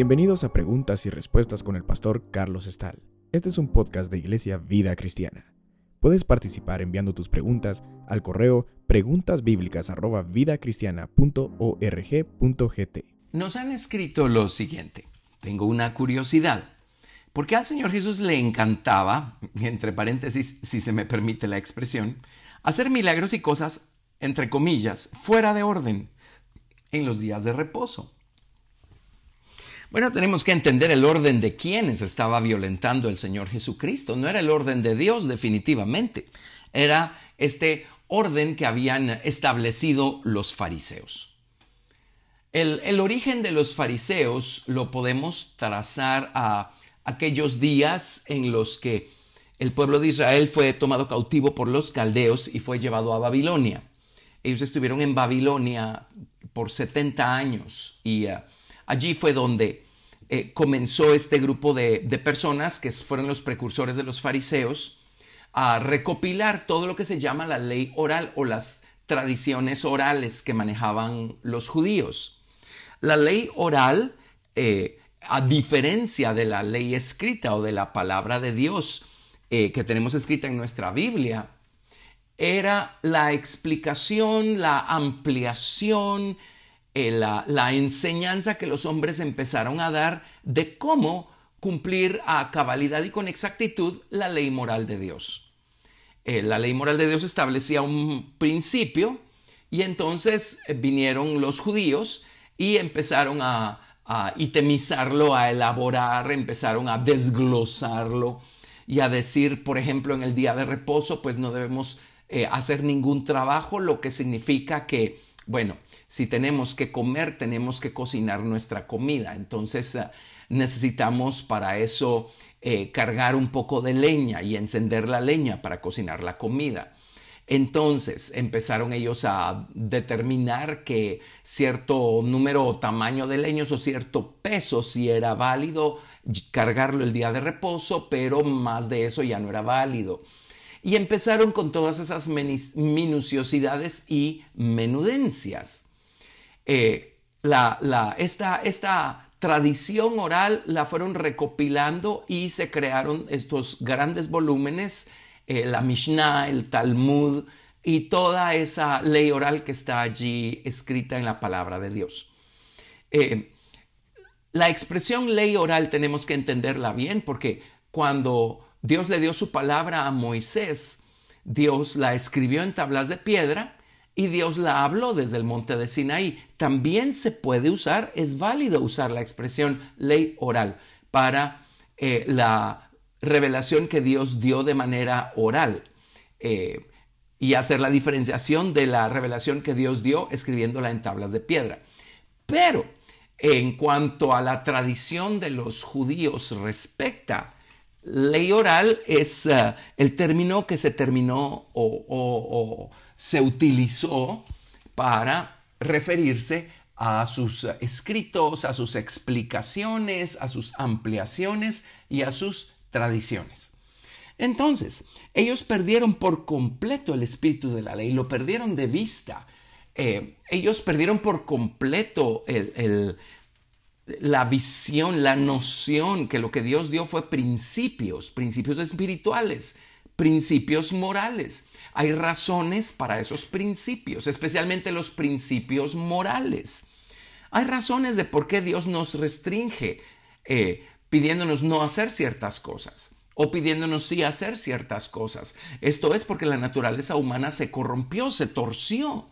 Bienvenidos a Preguntas y Respuestas con el pastor Carlos Estal. Este es un podcast de Iglesia Vida Cristiana. Puedes participar enviando tus preguntas al correo preguntasbiblicas@vidacristiana.org.gt. Nos han escrito lo siguiente. Tengo una curiosidad. ¿Por qué al Señor Jesús le encantaba, entre paréntesis, si se me permite la expresión, hacer milagros y cosas, entre comillas, fuera de orden en los días de reposo? Bueno, tenemos que entender el orden de quienes estaba violentando el Señor Jesucristo. No era el orden de Dios definitivamente. Era este orden que habían establecido los fariseos. El, el origen de los fariseos lo podemos trazar a aquellos días en los que el pueblo de Israel fue tomado cautivo por los caldeos y fue llevado a Babilonia. Ellos estuvieron en Babilonia por 70 años y uh, Allí fue donde eh, comenzó este grupo de, personas, que fueron los precursores de los fariseos, a recopilar todo lo que se llama la ley oral o las tradiciones orales que manejaban los judíos. La ley oral, eh, a diferencia de la ley escrita o de la palabra de Dios eh, que tenemos escrita en nuestra Biblia, era la explicación, la ampliación, eh, la, enseñanza que los hombres empezaron a dar de cómo cumplir a cabalidad y con exactitud la ley moral de Dios. Eh, la ley moral de Dios establecía un principio y entonces vinieron los judíos y empezaron a, itemizarlo, a elaborar, empezaron a desglosarlo y a decir, por ejemplo, en el día de reposo, pues no debemos hacer ningún trabajo, lo que significa que, bueno, si tenemos que comer, tenemos que cocinar nuestra comida. Entonces eh, necesitamos para eso eh, cargar un poco de leña y encender la leña para cocinar la comida. Entonces empezaron ellos a determinar que cierto número o tamaño de leños o cierto peso si era válido cargarlo el día de reposo, pero más de eso ya no era válido. Y empezaron con todas esas minuciosidades y menudencias. Eh, esta tradición oral la fueron recopilando y se crearon estos grandes volúmenes, eh, la Mishnah, el Talmud y toda esa ley oral que está allí escrita en la palabra de Dios. Eh, la expresión ley oral tenemos que entenderla bien porque cuando Dios le dio su palabra a Moisés, Dios la escribió en tablas de piedra y Dios la habló desde el monte de Sinaí. También se puede usar, es válido usar la expresión ley oral para eh, la revelación que Dios dio de manera oral eh, y hacer la diferenciación de la revelación que Dios dio escribiéndola en tablas de piedra. Pero en cuanto a la tradición de los judíos respecta Ley oral es eh, el término que se terminó o, se utilizó para referirse a sus escritos, a sus explicaciones, a sus ampliaciones y a sus tradiciones. Entonces, ellos perdieron por completo el espíritu de la ley, lo perdieron de vista. Eh, ellos perdieron por completo la visión, la noción que lo que Dios dio fue principios, principios espirituales, principios morales. Hay razones para esos principios, especialmente los principios morales. Hay razones de por qué Dios nos restringe eh, pidiéndonos no hacer ciertas cosas o pidiéndonos sí hacer ciertas cosas. Esto es porque la naturaleza humana se corrompió, se torció.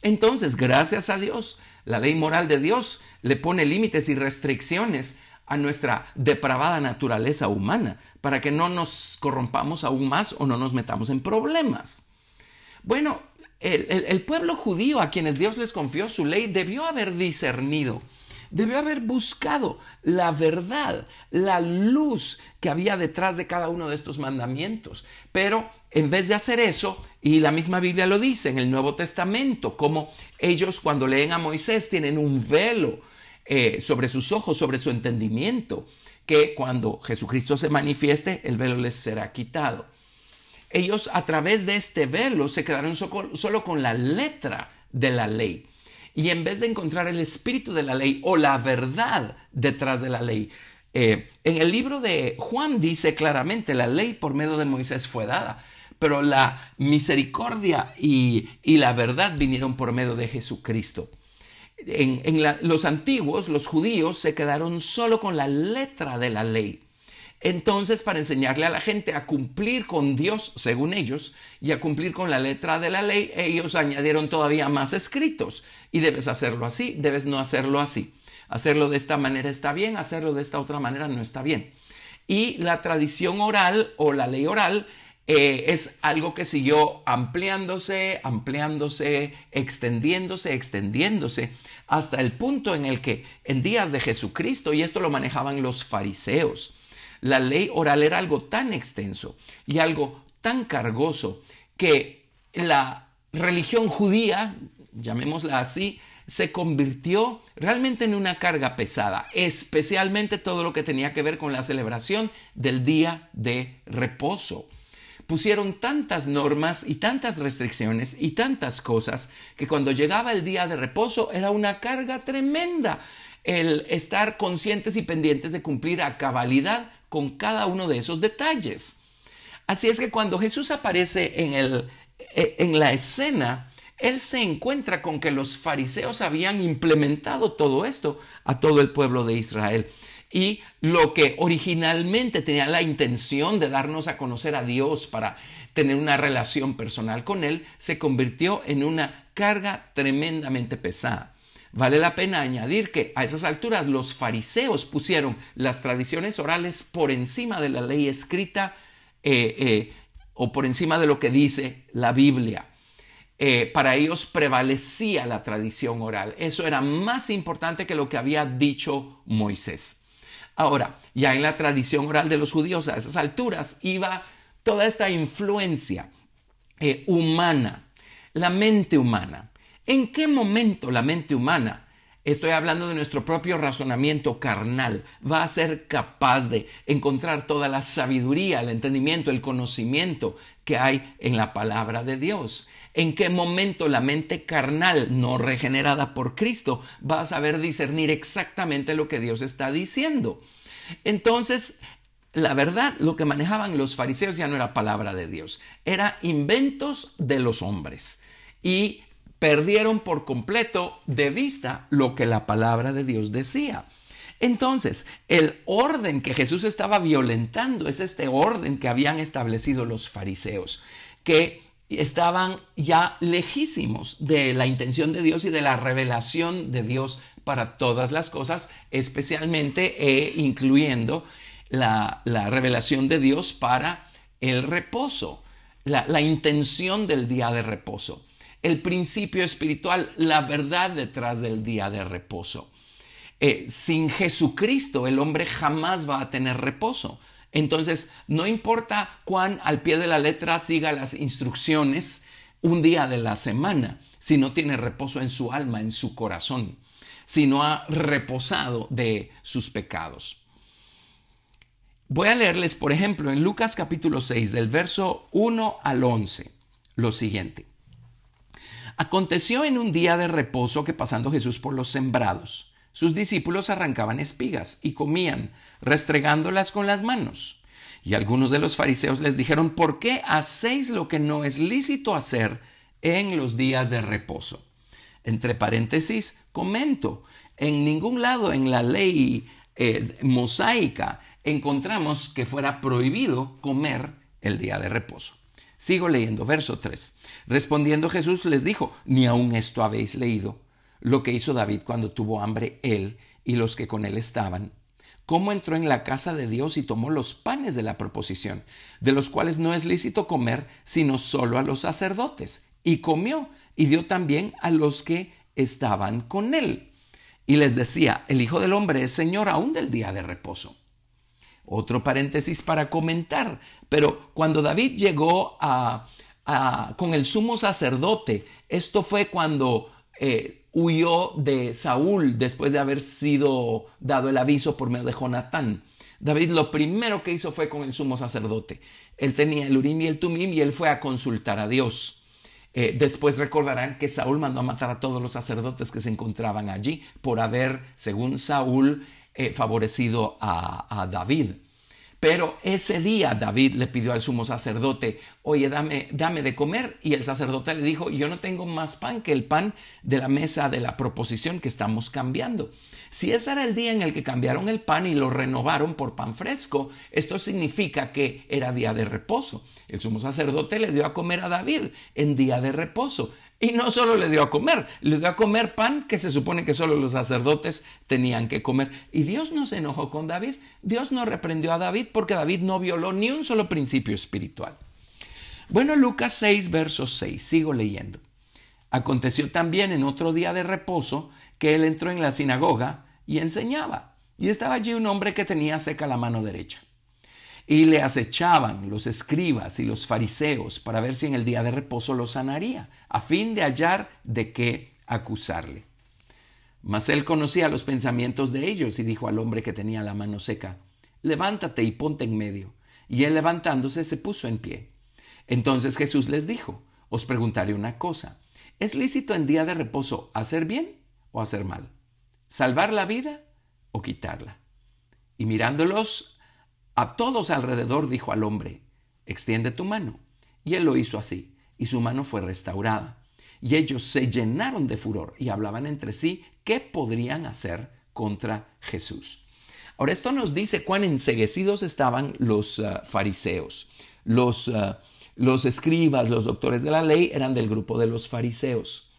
Entonces, gracias a Dios, la ley moral de Dios le pone límites y restricciones a nuestra depravada naturaleza humana para que no nos corrompamos aún más o no nos metamos en problemas. Bueno, el, pueblo judío a quienes Dios les confió su ley debió haber discernido debió haber buscado la verdad, la luz que había detrás de cada uno de estos mandamientos. Pero en vez de hacer eso, y la misma Biblia lo dice en el Nuevo Testamento, como ellos cuando leen a Moisés tienen un velo eh, sobre sus ojos, sobre su entendimiento, que cuando Jesucristo se manifieste, el velo les será quitado. ellos a través de este velo se quedaron solo con la letra de la ley. Y en vez de encontrar el espíritu de la ley o la verdad detrás de la ley, eh, en el libro de Juan dice claramente, la ley por medio de Moisés fue dada, pero la misericordia y, la verdad vinieron por medio de Jesucristo. En, los antiguos, los judíos, se quedaron solo con la letra de la ley. Entonces, para enseñarle a la gente a cumplir con Dios, según ellos, y a cumplir con la letra de la ley, ellos añadieron todavía más escritos. Y debes hacerlo así, debes no hacerlo así. Hacerlo de esta manera está bien, hacerlo de esta otra manera no está bien. Y la tradición oral o la ley oral eh, es algo que siguió ampliándose, ampliándose, extendiéndose, extendiéndose, hasta el punto en el que en días de Jesucristo, y esto lo manejaban los fariseos, la ley oral era algo tan extenso y algo tan cargoso que la religión judía, llamémosla así, se convirtió realmente en una carga pesada, especialmente todo lo que tenía que ver con la celebración del día de reposo. Pusieron tantas normas y tantas restricciones y tantas cosas que cuando llegaba el día de reposo era una carga tremenda el estar conscientes y pendientes de cumplir a cabalidad con cada uno de esos detalles. Así es que cuando Jesús aparece en, el, eh, en la escena, él se encuentra con que los fariseos habían implementado todo esto a todo el pueblo de Israel. Y lo que originalmente tenía la intención de darnos a conocer a Dios para tener una relación personal con Él, se convirtió en una carga tremendamente pesada. Vale la pena añadir que a esas alturas los fariseos pusieron las tradiciones orales por encima de la ley escrita eh, eh, o por encima de lo que dice la Biblia. Eh, para ellos prevalecía la tradición oral. Eso era más importante que lo que había dicho Moisés. Ahora, ya en la tradición oral de los judíos a esas alturas iba toda esta influencia humana, la mente humana. ¿En qué momento la mente humana Estoy hablando de nuestro propio razonamiento carnal. Va a ser capaz de encontrar toda la sabiduría, el entendimiento, el conocimiento que hay en la palabra de Dios. ¿En qué momento la mente carnal, no regenerada por Cristo, va a saber discernir exactamente lo que Dios está diciendo? Entonces, la verdad, lo que manejaban los fariseos ya no era palabra de Dios, era inventos de los hombres. Y perdieron por completo de vista lo que la palabra de Dios decía. Entonces, el orden que Jesús estaba violentando es este orden que habían establecido los fariseos, que estaban ya lejísimos de la intención de Dios y de la revelación de Dios para todas las cosas, especialmente e incluyendo la, revelación de Dios para el reposo, la intención del día de reposo el principio espiritual, la verdad detrás del día de reposo. Eh, sin Jesucristo el hombre jamás va a tener reposo. Entonces, no importa cuán al pie de la letra siga las instrucciones un día de la semana, si no tiene reposo en su alma, en su corazón, si no ha reposado de sus pecados. Voy a leerles, por ejemplo, en Lucas capítulo 6, del verso 1 al 11, lo siguiente. Aconteció en un día de reposo que pasando Jesús por los sembrados, sus discípulos arrancaban espigas y comían, restregándolas con las manos. Y algunos de los fariseos les dijeron, ¿por qué hacéis lo que no es lícito hacer en los días de reposo? Entre paréntesis, comento, en ningún lado en la ley eh, mosaica encontramos que fuera prohibido comer el día de reposo. Sigo leyendo, verso 3. Respondiendo Jesús les dijo, ni aun esto habéis leído, lo que hizo David cuando tuvo hambre él y los que con él estaban. Cómo entró en la casa de Dios y tomó los panes de la proposición, de los cuales no es lícito comer, sino solo a los sacerdotes, y comió, y dio también a los que estaban con él. Y les decía, el Hijo del Hombre es Señor aún del día de reposo. Otro paréntesis para comentar, pero cuando David llegó a, con el sumo sacerdote, esto fue cuando eh, huyó de Saúl después de haber sido dado el aviso por medio de Jonatán. David lo primero que hizo fue con el sumo sacerdote. Él tenía el Urim y el Tumim y él fue a consultar a Dios. Eh, después recordarán que Saúl mandó a matar a todos los sacerdotes que se encontraban allí por haber, según Saúl, eh, favorecido a, a David. Pero ese día David le pidió al sumo sacerdote, oye, dame, dame de comer. Y el sacerdote le dijo, yo no tengo más pan que el pan de la mesa de la proposición que estamos cambiando. Si ese era el día en el que cambiaron el pan y lo renovaron por pan fresco, esto significa que era día de reposo. El sumo sacerdote le dio a comer a David en día de reposo. Y no solo le dio a comer, le dio a comer pan que se supone que solo los sacerdotes tenían que comer. Y Dios no se enojó con David, Dios no reprendió a David porque David no violó ni un solo principio espiritual. Bueno, Lucas 6, verso 6, sigo leyendo. Aconteció también en otro día de reposo que él entró en la sinagoga y enseñaba. Y estaba allí un hombre que tenía seca la mano derecha y le acechaban los escribas y los fariseos para ver si en el día de reposo lo sanaría, a fin de hallar de qué acusarle. Mas él conocía los pensamientos de ellos y dijo al hombre que tenía la mano seca, levántate y ponte en medio. Y él levantándose se puso en pie. Entonces Jesús les dijo, os preguntaré una cosa, ¿es lícito en día de reposo hacer bien o hacer mal? ¿Salvar la vida o quitarla? Y mirándolos a todos alrededor dijo al hombre, extiende tu mano. Y él lo hizo así, y su mano fue restaurada. Y ellos se llenaron de furor y hablaban entre sí qué podrían hacer contra Jesús. Ahora esto nos dice cuán enseguecidos estaban los uh, fariseos. Los, uh, los escribas, los doctores de la ley eran del grupo de los fariseos.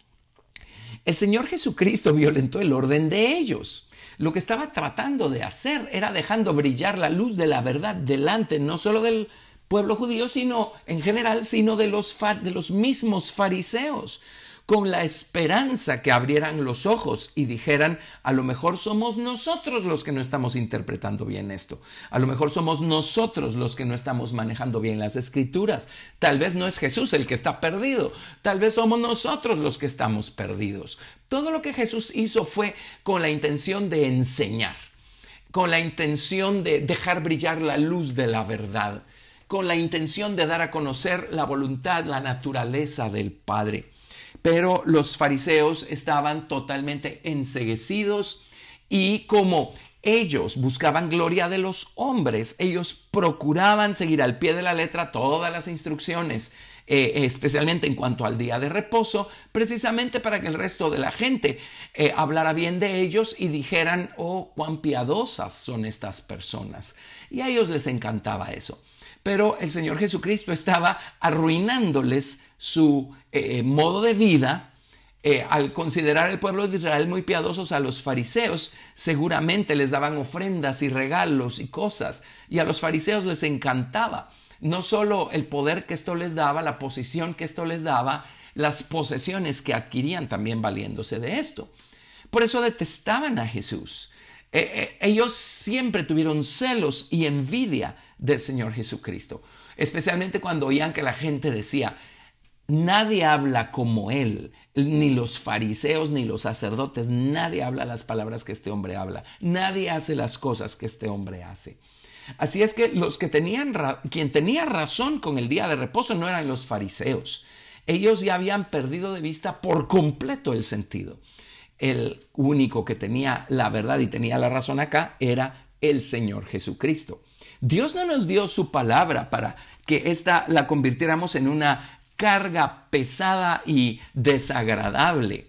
El Señor Jesucristo violentó el orden de ellos. Lo que estaba tratando de hacer era dejando brillar la luz de la verdad delante no solo del pueblo judío, sino en general, sino de los, de los mismos fariseos con la esperanza que abrieran los ojos y dijeran, a lo mejor somos nosotros los que no estamos interpretando bien esto, a lo mejor somos nosotros los que no estamos manejando bien las escrituras, tal vez no es Jesús el que está perdido, tal vez somos nosotros los que estamos perdidos. Todo lo que Jesús hizo fue con la intención de enseñar, con la intención de dejar brillar la luz de la verdad con la intención de dar a conocer la voluntad, la naturaleza del Padre. Pero los fariseos estaban totalmente enseguecidos y como ellos buscaban gloria de los hombres, ellos procuraban seguir al pie de la letra todas las instrucciones, eh, especialmente en cuanto al día de reposo, precisamente para que el resto de la gente eh, hablara bien de ellos y dijeran, oh, cuán piadosas son estas personas. Y a ellos les encantaba eso pero el Señor Jesucristo estaba arruinándoles su eh, modo de vida. Eh, al considerar el pueblo de Israel muy piadosos a los fariseos, seguramente les daban ofrendas y regalos y cosas, y a los fariseos les encantaba no solo el poder que esto les daba, la posición que esto les daba, las posesiones que adquirían también valiéndose de esto. Por eso detestaban a Jesús. Eh, ellos siempre tuvieron celos y envidia del Señor Jesucristo. Especialmente cuando oían que la gente decía, nadie habla como Él, ni los fariseos ni los sacerdotes, nadie habla las palabras que este hombre habla, nadie hace las cosas que este hombre hace. Así es que los que tenían, quien tenía razón con el día de reposo no eran los fariseos. Ellos ya habían perdido de vista por completo el sentido. El único que tenía la verdad y tenía la razón acá era el Señor Jesucristo. Dios no nos dio su palabra para que esta la convirtiéramos en una carga pesada y desagradable.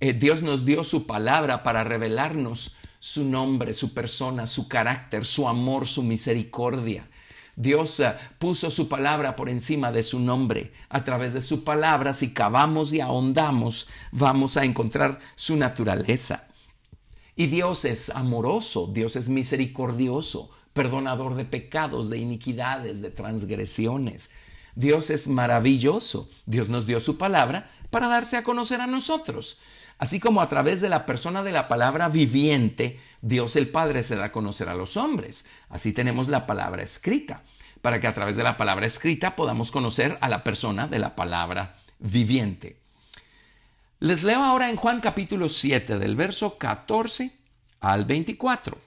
Eh, Dios nos dio su palabra para revelarnos su nombre, su persona, su carácter, su amor, su misericordia. Dios eh, puso su palabra por encima de su nombre. A través de su palabra, si cavamos y ahondamos, vamos a encontrar su naturaleza. Y Dios es amoroso, Dios es misericordioso, perdonador de pecados, de iniquidades, de transgresiones. Dios es maravilloso. Dios nos dio su palabra para darse a conocer a nosotros. Así como a través de la persona de la palabra viviente, Dios el Padre se da a conocer a los hombres. Así tenemos la palabra escrita, para que a través de la palabra escrita podamos conocer a la persona de la palabra viviente. Les leo ahora en Juan capítulo 7 del verso 14 al 24.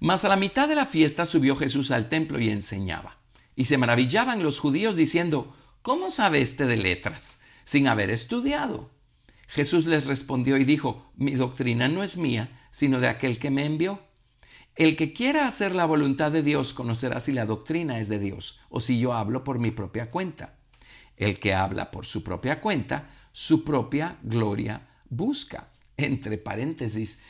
Mas a la mitad de la fiesta subió Jesús al templo y enseñaba. Y se maravillaban los judíos diciendo, ¿cómo sabe este de letras sin haber estudiado? Jesús les respondió y dijo, mi doctrina no es mía, sino de aquel que me envió. El que quiera hacer la voluntad de Dios conocerá si la doctrina es de Dios o si yo hablo por mi propia cuenta. El que habla por su propia cuenta, su propia gloria busca. Entre paréntesis,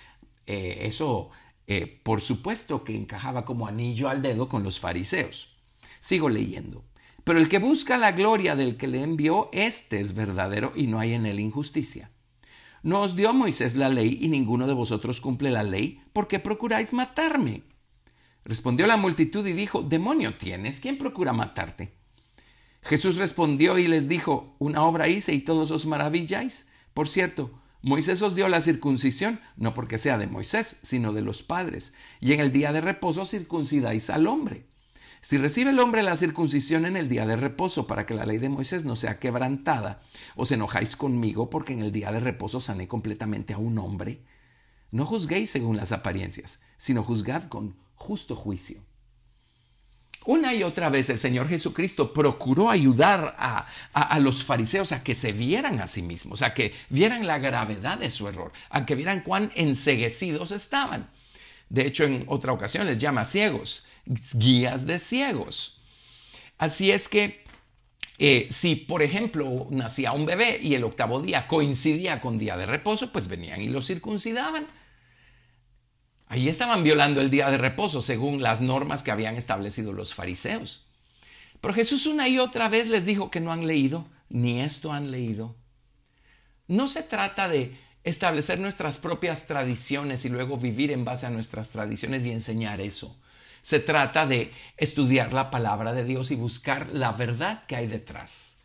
eh, eso eh, por supuesto que encajaba como anillo al dedo con los fariseos. Sigo leyendo. Pero el que busca la gloria del que le envió, este es verdadero y no hay en él injusticia. No os dio Moisés la ley y ninguno de vosotros cumple la ley, ¿por qué procuráis matarme? Respondió la multitud y dijo, Demonio tienes, ¿quién procura matarte? Jesús respondió y les dijo, Una obra hice y todos os maravilláis. Por cierto, Moisés os dio la circuncisión, no porque sea de Moisés, sino de los padres, y en el día de reposo circuncidáis al hombre. Si recibe el hombre la circuncisión en el día de reposo para que la ley de Moisés no sea quebrantada, os enojáis conmigo porque en el día de reposo sané completamente a un hombre. No juzguéis según las apariencias, sino juzgad con justo juicio. Una y otra vez el Señor Jesucristo procuró ayudar a, los fariseos a que se vieran a sí mismos, a que vieran la gravedad de su error, a que vieran cuán enseguecidos estaban. De hecho, en otra ocasión les llama ciegos guías de ciegos. Así es que eh, si, por ejemplo, nacía un bebé y el octavo día coincidía con día de reposo, pues venían y lo circuncidaban. Ahí estaban violando el día de reposo según las normas que habían establecido los fariseos. Pero Jesús una y otra vez les dijo que no han leído, ni esto han leído. No se trata de establecer nuestras propias tradiciones y luego vivir en base a nuestras tradiciones y enseñar eso. Se trata de estudiar la palabra de Dios y buscar la verdad que hay detrás,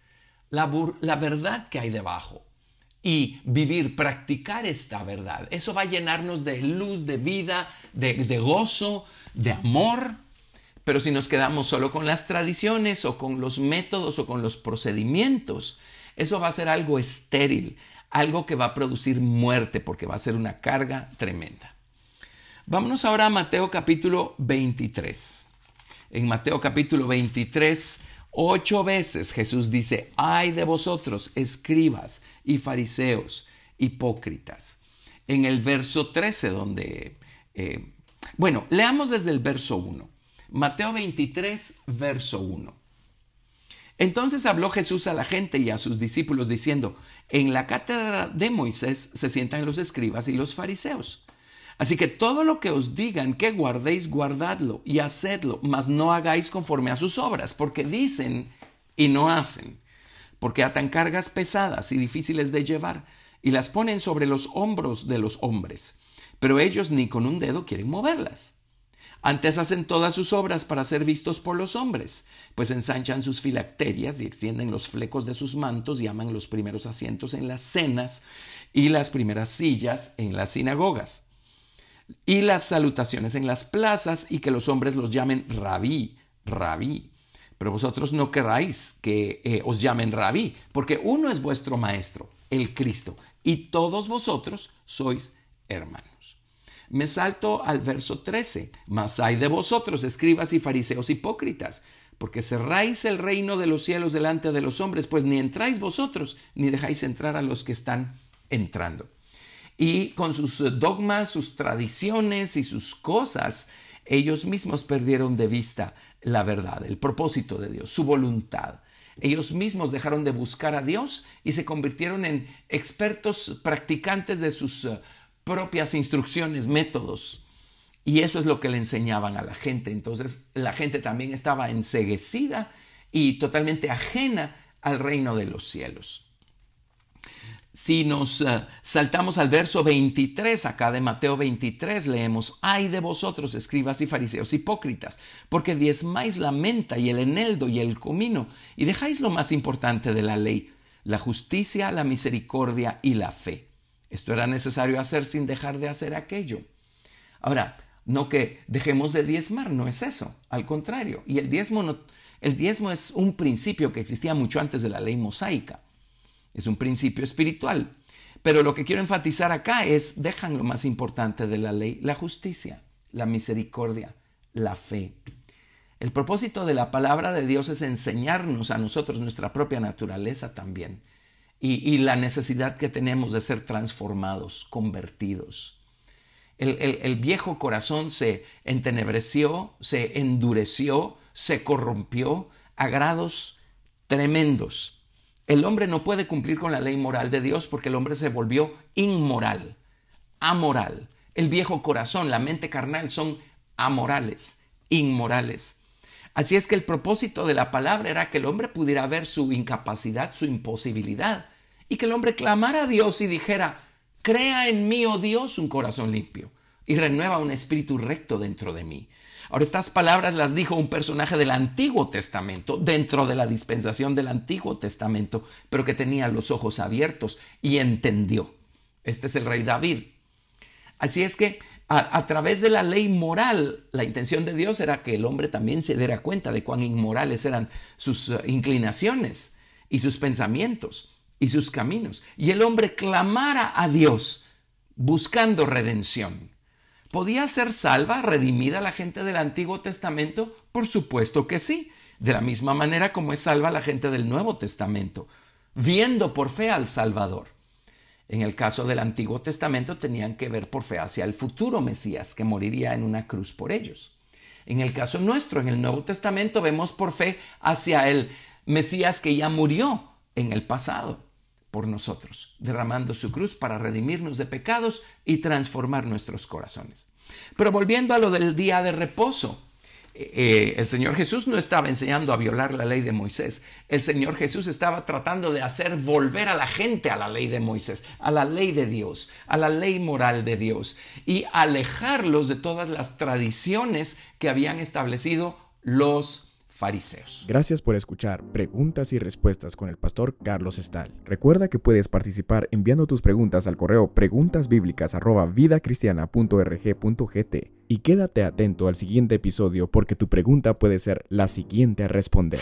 la, verdad que hay debajo y vivir, practicar esta verdad. Eso va a llenarnos de luz, de vida, de, de, gozo, de amor. Pero si nos quedamos solo con las tradiciones o con los métodos o con los procedimientos, eso va a ser algo estéril, algo que va a producir muerte porque va a ser una carga tremenda. Vámonos ahora a Mateo capítulo 23. En Mateo capítulo 23, ocho veces Jesús dice, ay de vosotros, escribas y fariseos, hipócritas. En el verso 13, donde... Eh, bueno, leamos desde el verso 1. Mateo 23, verso 1. Entonces habló Jesús a la gente y a sus discípulos diciendo, en la cátedra de Moisés se sientan los escribas y los fariseos. Así que todo lo que os digan que guardéis, guardadlo y hacedlo, mas no hagáis conforme a sus obras, porque dicen y no hacen, porque atan cargas pesadas y difíciles de llevar, y las ponen sobre los hombros de los hombres, pero ellos ni con un dedo quieren moverlas. Antes hacen todas sus obras para ser vistos por los hombres, pues ensanchan sus filacterias y extienden los flecos de sus mantos y aman los primeros asientos en las cenas y las primeras sillas en las sinagogas y las salutaciones en las plazas y que los hombres los llamen rabí, rabí. Pero vosotros no queráis que eh, os llamen rabí, porque uno es vuestro maestro, el Cristo, y todos vosotros sois hermanos. Me salto al verso 13. Mas hay de vosotros, escribas y fariseos hipócritas, porque cerráis el reino de los cielos delante de los hombres, pues ni entráis vosotros, ni dejáis entrar a los que están entrando y con sus eh, dogmas, sus tradiciones y sus cosas, ellos mismos perdieron de vista la verdad, el propósito de Dios, su voluntad. Ellos mismos dejaron de buscar a Dios y se convirtieron en expertos practicantes de sus eh, propias instrucciones, métodos. Y eso es lo que le enseñaban a la gente. Entonces la gente también estaba enseguecida y totalmente ajena al reino de los cielos. Si nos eh, saltamos al verso 23, acá de Mateo 23, leemos, ay de vosotros, escribas y fariseos hipócritas, porque diezmáis la menta y el eneldo y el comino, y dejáis lo más importante de la ley, la justicia, la misericordia y la fe. Esto era necesario hacer sin dejar de hacer aquello. Ahora, no que dejemos de diezmar, no es eso, al contrario. Y el diezmo, el diezmo es un principio que existía mucho antes de la ley mosaica. Es un principio espiritual. Pero lo que quiero enfatizar acá es, dejan lo más importante de la ley, la justicia, la misericordia, la fe. El propósito de la palabra de Dios es enseñarnos a nosotros nuestra propia naturaleza también y, la necesidad que tenemos de ser transformados, convertidos. El, viejo corazón se entenebreció, se endureció, se corrompió a grados tremendos. El hombre no puede cumplir con la ley moral de Dios porque el hombre se volvió inmoral, amoral. El viejo corazón, la mente carnal son amorales, inmorales. Así es que el propósito de la palabra era que el hombre pudiera ver su incapacidad, su imposibilidad, y que el hombre clamara a Dios y dijera, crea en mí, oh Dios, un corazón limpio, y renueva un espíritu recto dentro de mí. Ahora, estas palabras las dijo un personaje del Antiguo Testamento, dentro de la dispensación del Antiguo Testamento, pero que tenía los ojos abiertos y entendió. Este es el rey David. Así es que a, través de la ley moral, la intención de Dios era que el hombre también se diera cuenta de cuán inmorales eran sus uh, inclinaciones y sus pensamientos y sus caminos. Y el hombre clamara a Dios buscando redención. ¿Podía ser salva, redimida la gente del Antiguo Testamento? Por supuesto que sí, de la misma manera como es salva la gente del Nuevo Testamento, viendo por fe al Salvador. En el caso del Antiguo Testamento tenían que ver por fe hacia el futuro Mesías que moriría en una cruz por ellos. En el caso nuestro, en el Nuevo Testamento, vemos por fe hacia el Mesías que ya murió en el pasado por nosotros, derramando su cruz para redimirnos de pecados y transformar nuestros corazones. Pero volviendo a lo del día de reposo, eh, el Señor Jesús no estaba enseñando a violar la ley de Moisés. El Señor Jesús estaba tratando de hacer volver a la gente a la ley de Moisés, a la ley de Dios, a la ley moral de Dios y alejarlos de todas las tradiciones que habían establecido los Gracias por escuchar Preguntas y Respuestas con el pastor Carlos Estal. Recuerda que puedes participar enviando tus preguntas al correo preguntasbiblicas@vidacristiana.rg.gt y quédate atento al siguiente episodio porque tu pregunta puede ser la siguiente a responder.